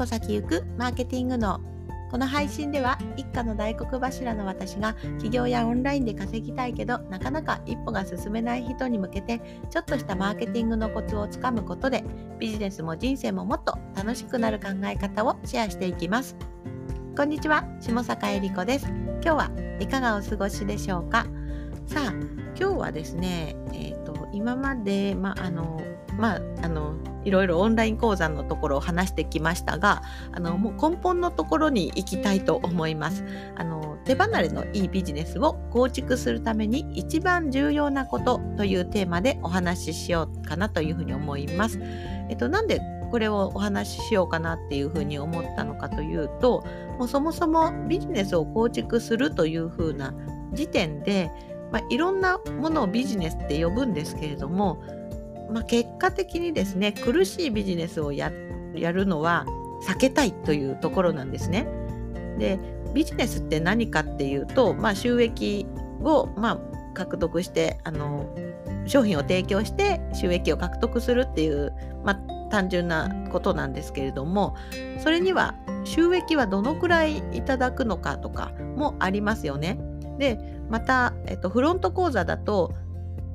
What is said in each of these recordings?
歩先行くマーケティングのこの配信では一家の大黒柱の私が起業やオンラインで稼ぎたいけどなかなか一歩が進めない人に向けてちょっとしたマーケティングのコツをつかむことでビジネスも人生ももっと楽しくなる考え方をシェアしていきます。こんにちは下坂恵理子です。今日はいかがお過ごしでしょうか？さあ今日はですね、えーと、今まで、まあのまあ、あのいろいろオンライン講座のところを話してきましたがあのもう根本のところに行きたいと思いますあの手離れのいいビジネスを構築するために一番重要なことというテーマでお話ししようかなというふうに思います。えっと、なんでこれをお話ししようかなっていうふうに思ったのかというともうそもそもビジネスを構築するというふうな時点で、まあ、いろんなものをビジネスって呼ぶんですけれどもまあ、結果的にですね苦しいビジネスをやるのは避けたいというところなんですね。でビジネスって何かっていうと、まあ、収益を、まあ、獲得してあの商品を提供して収益を獲得するっていう、まあ、単純なことなんですけれどもそれには収益はどのくらいいただくのかとかもありますよね。でまた、えっと、フロント講座だと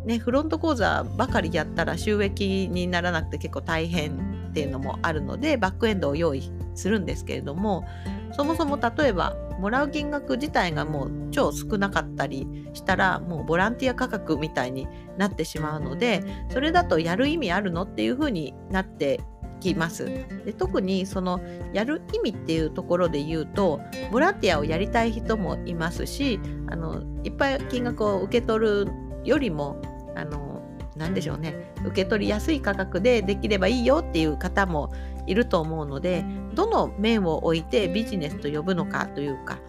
ね、フロント講座ばかりやったら収益にならなくて結構大変っていうのもあるのでバックエンドを用意するんですけれどもそもそも例えばもらう金額自体がもう超少なかったりしたらもうボランティア価格みたいになってしまうのでそれだとやる意味あるのっていう風になってきます。で特にそのやる意味っていうところで言うとボランティアをやりたい人もいますしあのいっぱい金額を受け取るよりもあの何でしょうね受け取りやすい価格でできればいいよっていう方もいると思うのでどの面を置いてビジネスと呼ぶのかというか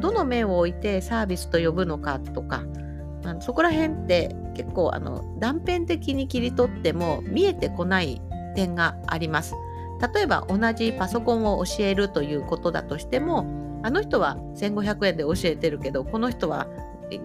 どの面を置いてサービスと呼ぶのかとかあそこら辺って結構あの断片的に切り取っても見えてこない点があります。例えば同じパソコンを教えるということだとしてもあの人は1500円で教えてるけどこの人は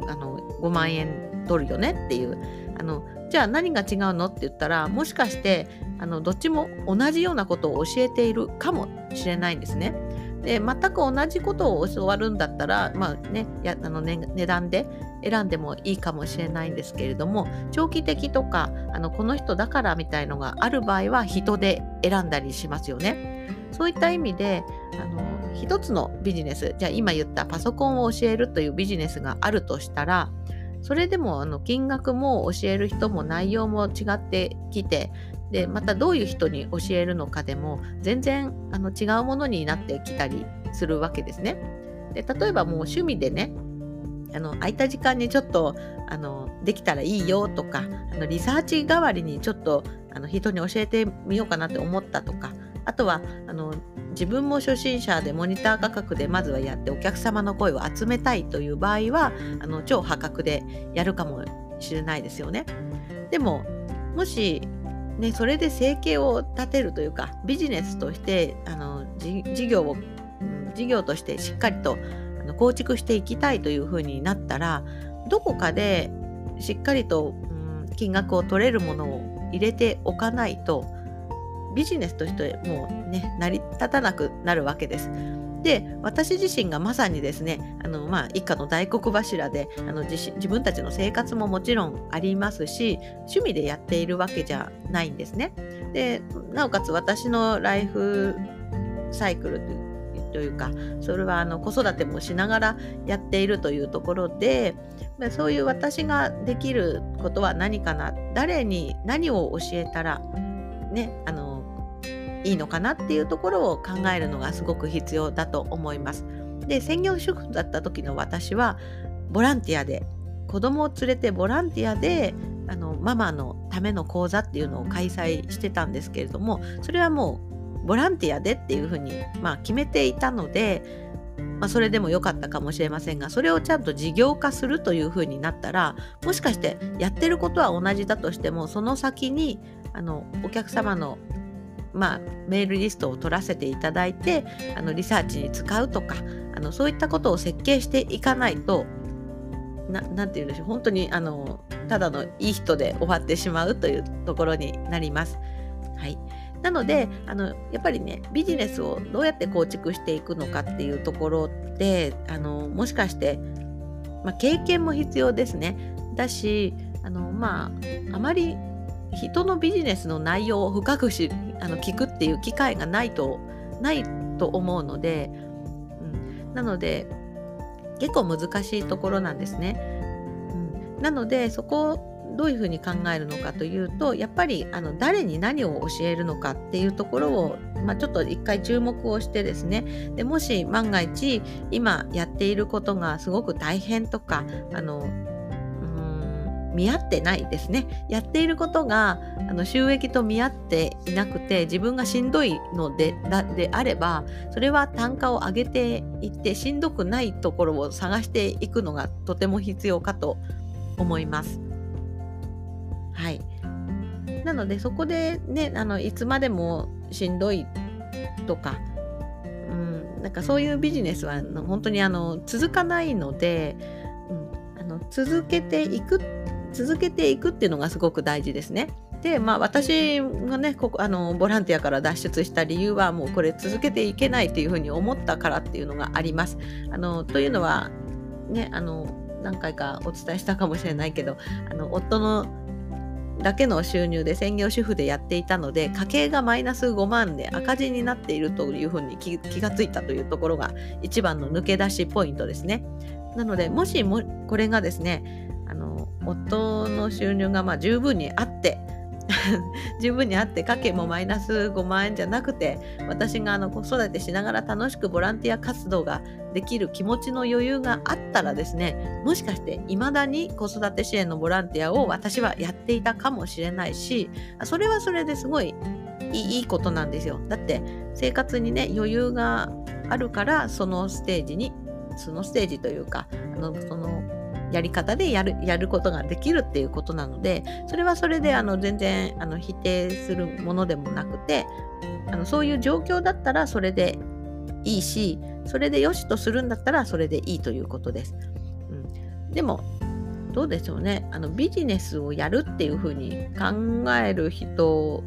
あの5万円取るよねっていうあのじゃあ何が違うのって言ったらもしかしてあのどっちも同じようなことを教えているかもしれないんですね。で全く同じことを教わるんだったら、まあね、やあのね値段で選んでもいいかもしれないんですけれども長期的とかあのこの人だからみたいのがある場合は人で選んだりしますよね。そういった意味であの一つのビジネスじゃあ今言ったパソコンを教えるというビジネスがあるとしたらそれでもあの金額も教える人も内容も違ってきてでまたどういう人に教えるのかでも全然あの違うものになってきたりするわけですね。で例えばもう趣味でねあの空いた時間にちょっとあのできたらいいよとかあのリサーチ代わりにちょっとあの人に教えてみようかなって思ったとかあとはあの自分も初心者でモニター価格でまずはやってお客様の声を集めたいという場合はあの超破格でやるかもしれないですよね。でももしね、それで生計を立てるというかビジネスとしてあの事業を事業としてしっかりと構築していきたいというふうになったらどこかでしっかりと、うん、金額を取れるものを入れておかないとビジネスとしてもうね成り立たなくなるわけです。で私自身がまさにですねあの、まあ、一家の大黒柱であの自自分たちの生活ももちろんありますし趣味でやっているわけじゃないんですね。でなおかつ私のライフサイクルというかそれはあの子育てもしながらやっているというところでそういう私ができることは何かな誰に何を教えたらねあのいいのかなっていうところを考えるのがすごく必要だと思います。で専業主婦だった時の私はボランティアで子供を連れてボランティアであのママのための講座っていうのを開催してたんですけれどもそれはもうボランティアでっていうふうに、まあ、決めていたので、まあ、それでも良かったかもしれませんがそれをちゃんと事業化するというふうになったらもしかしてやってることは同じだとしてもその先にあのお客様のまあ、メールリストを取らせていただいてあのリサーチに使うとかあのそういったことを設計していかないと何て言うんでしょう本当にあのただのいい人で終わってしまうというところになります。はい、なのであのやっぱりねビジネスをどうやって構築していくのかっていうところってあのもしかして、まあ、経験も必要ですね。だしあのまああまり人のビジネスの内容を深くしあの聞くっていう機会がないとないと思うので、うん、なので結構難しいところなんですね。うん、なのでそこをどういうふうに考えるのかというとやっぱりあの誰に何を教えるのかっていうところを、まあ、ちょっと一回注目をしてですね。でもし万が一今やっていることがすごく大変とかあの見合ってないですね。やっていることがあの収益と見合っていなくて自分がしんどいのでだであればそれは単価を上げていってしんどくないところを探していくのがとても必要かと思います。はい。なのでそこでねあのいつまでもしんどいとか、うん、なんかそういうビジネスは本当にあの続かないので、うん、あの続けていく続けていくっていうのがすごく大事ですね。でまあ私がねここあのボランティアから脱出した理由はもうこれ続けていけないっていうふうに思ったからっていうのがあります。あのというのはねあの何回かお伝えしたかもしれないけどあの夫のだけの収入で専業主婦でやっていたので家計がマイナス5万で赤字になっているというふうに気がついたというところが一番の抜け出しポイントですね。なのでもしもこれがですねあの夫の収入がまあ十分にあって 十分にあって家計もマイナス5万円じゃなくて私があの子育てしながら楽しくボランティア活動ができる気持ちの余裕があったらですねもしかして未だに子育て支援のボランティアを私はやっていたかもしれないしそれはそれですごいいいことなんですよ。だって生活にね余裕があるからそのステージにそのステージというかあのそのやり方でやるやることができるっていうことなのでそれはそれであの全然あの否定するものでもなくてあのそういう状況だったらそれでいいしそれで良しとするんだったらそれでいいということです。うん、でもどうでしょうねあのビジネスをやるっていうふうに考える人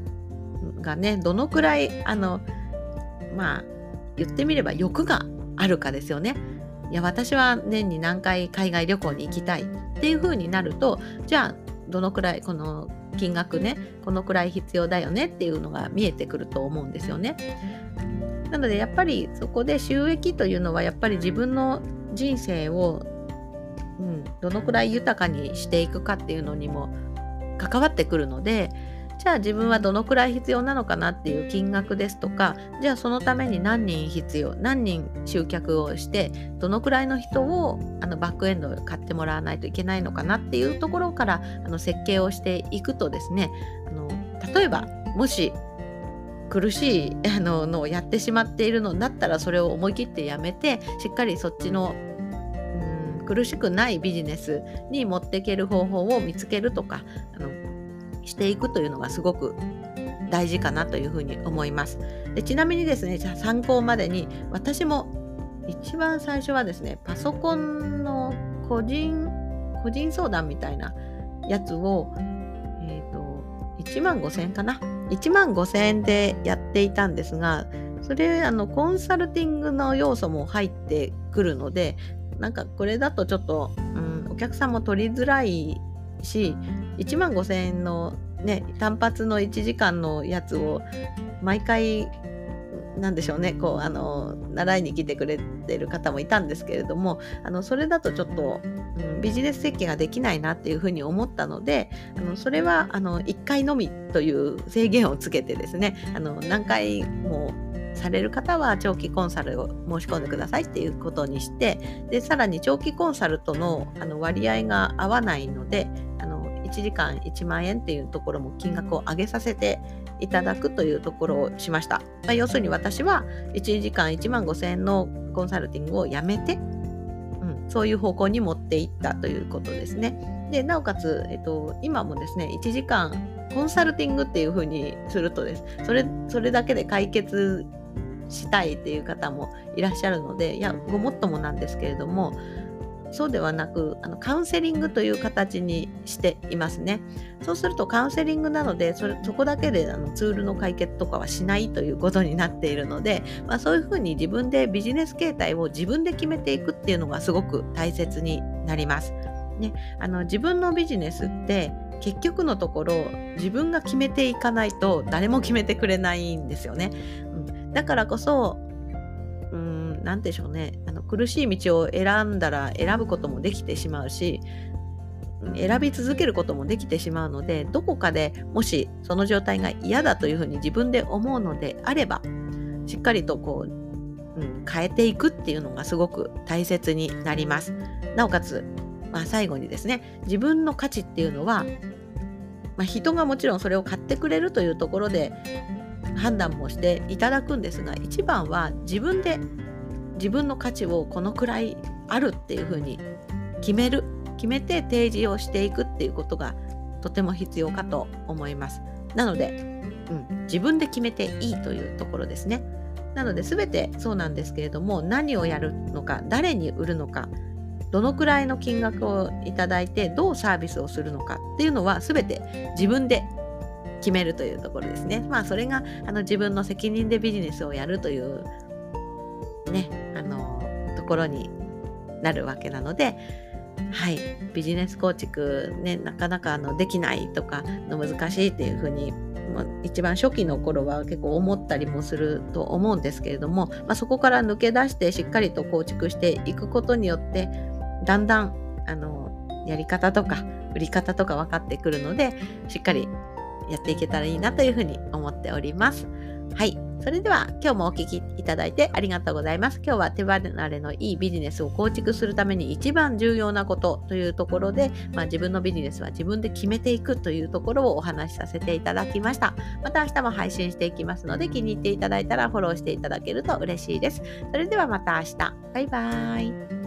がねどのくらいあのまあ言ってみれば欲があるかですよね。いや私は年に何回海外旅行に行きたいっていう風になるとじゃあどのくらいこの金額ねこのくらい必要だよねっていうのが見えてくると思うんですよね。なのでやっぱりそこで収益というのはやっぱり自分の人生を、うん、どのくらい豊かにしていくかっていうのにも関わってくるのでじゃあ自分はどのくらい必要なのかなっていう金額ですとかじゃあそのために何人必要何人集客をしてどのくらいの人をあのバックエンドを買ってもらわないといけないのかなっていうところからあの設計をしていくとですねあの例えばもし苦しいあののをやってしまっているのだったらそれを思い切ってやめてしっかりそっちの苦しくないビジネスに持っていける方法を見つけるとかあのしていくというのがすごく大事かなというふうに思います。でちなみにですね、じゃ参考までに私も一番最初はですね、パソコンの個人、個人相談みたいなやつを、え、ー、と、1万5000円かな？1万5000円でやっていたんですが、それ、あの、コンサルティングの要素も入ってくるので、なんかこれだとちょっと、うん、お客さんも取りづらいし1万5,000円のね単発の1時間のやつを毎回なんでしょうねこうあの習いに来てくれてる方もいたんですけれどもあのそれだとちょっと、うん、ビジネス設計ができないなっていうふうに思ったのであのそれはあの1回のみという制限をつけてですねあの何回もされる方は長期コンサルを申し込んでくださいっていうことにしてでさらに長期コンサルとのあの割合が合わないので1時間1万円っていうところも金額を上げさせていただくというところをしました。まあ、要するに私は1時間1万5千円のコンサルティングをやめて、うん、そういう方向に持っていったということですね。で、なおかつ、えっと、今もですね、1時間コンサルティングっていうふうにするとです、それ、それだけで解決したいっていう方もいらっしゃるのでいやごもっともなんですけれどもそうではなくあのカウンセリングという形にしていますね。そうするとカウンセリングなのでそれそこだけであのツールの解決とかはしないということになっているので、まあ、そういうふうに自分でビジネス形態を自分で決めていくっていうのがすごく大切になります。ね、あの自分のビジネスって結局のところ自分が決めていかないと誰も決めてくれないんですよね。うん、だからこそ何でしょうねあの苦しい道を選んだら選ぶこともできてしまうし選び続けることもできてしまうのでどこかでもしその状態が嫌だというふうに自分で思うのであればしっかりとこう、うん、変えていくっていうのがすごく大切になります。なおかつ、まあ、最後にですね自分の価値っていうのは、まあ、人がもちろんそれを買ってくれるというところで判断もしていただくんですが一番は自分で自分の価値をこのくらいあるっていうふうに決める決めて提示をしていくっていうことがとても必要かと思いますなので、うん、自分で決めていいというところですねなので全てそうなんですけれども何をやるのか誰に売るのかどのくらいの金額をいただいてどうサービスをするのかっていうのは全て自分で決めるというところですね。まあそれがあの自分の責任でビジネスをやるというねあのところになるわけなのではいビジネス構築ねなかなかあのできないとかの難しいっていうふうに一番初期の頃は結構思ったりもすると思うんですけれども、まあ、そこから抜け出してしっかりと構築していくことによってだんだんあのやり方とか売り方とか分かってくるのでしっかりやっていけたらいいなというふうに思っております。はい。それでは今日もお聴きいただいてありがとうございます。今日は手離れのいいビジネスを構築するために一番重要なことというところで、まあ、自分のビジネスは自分で決めていくというところをお話しさせていただきました。また明日も配信していきますので気に入っていただいたらフォローしていただけると嬉しいです。それではまた明日。バイバーイ。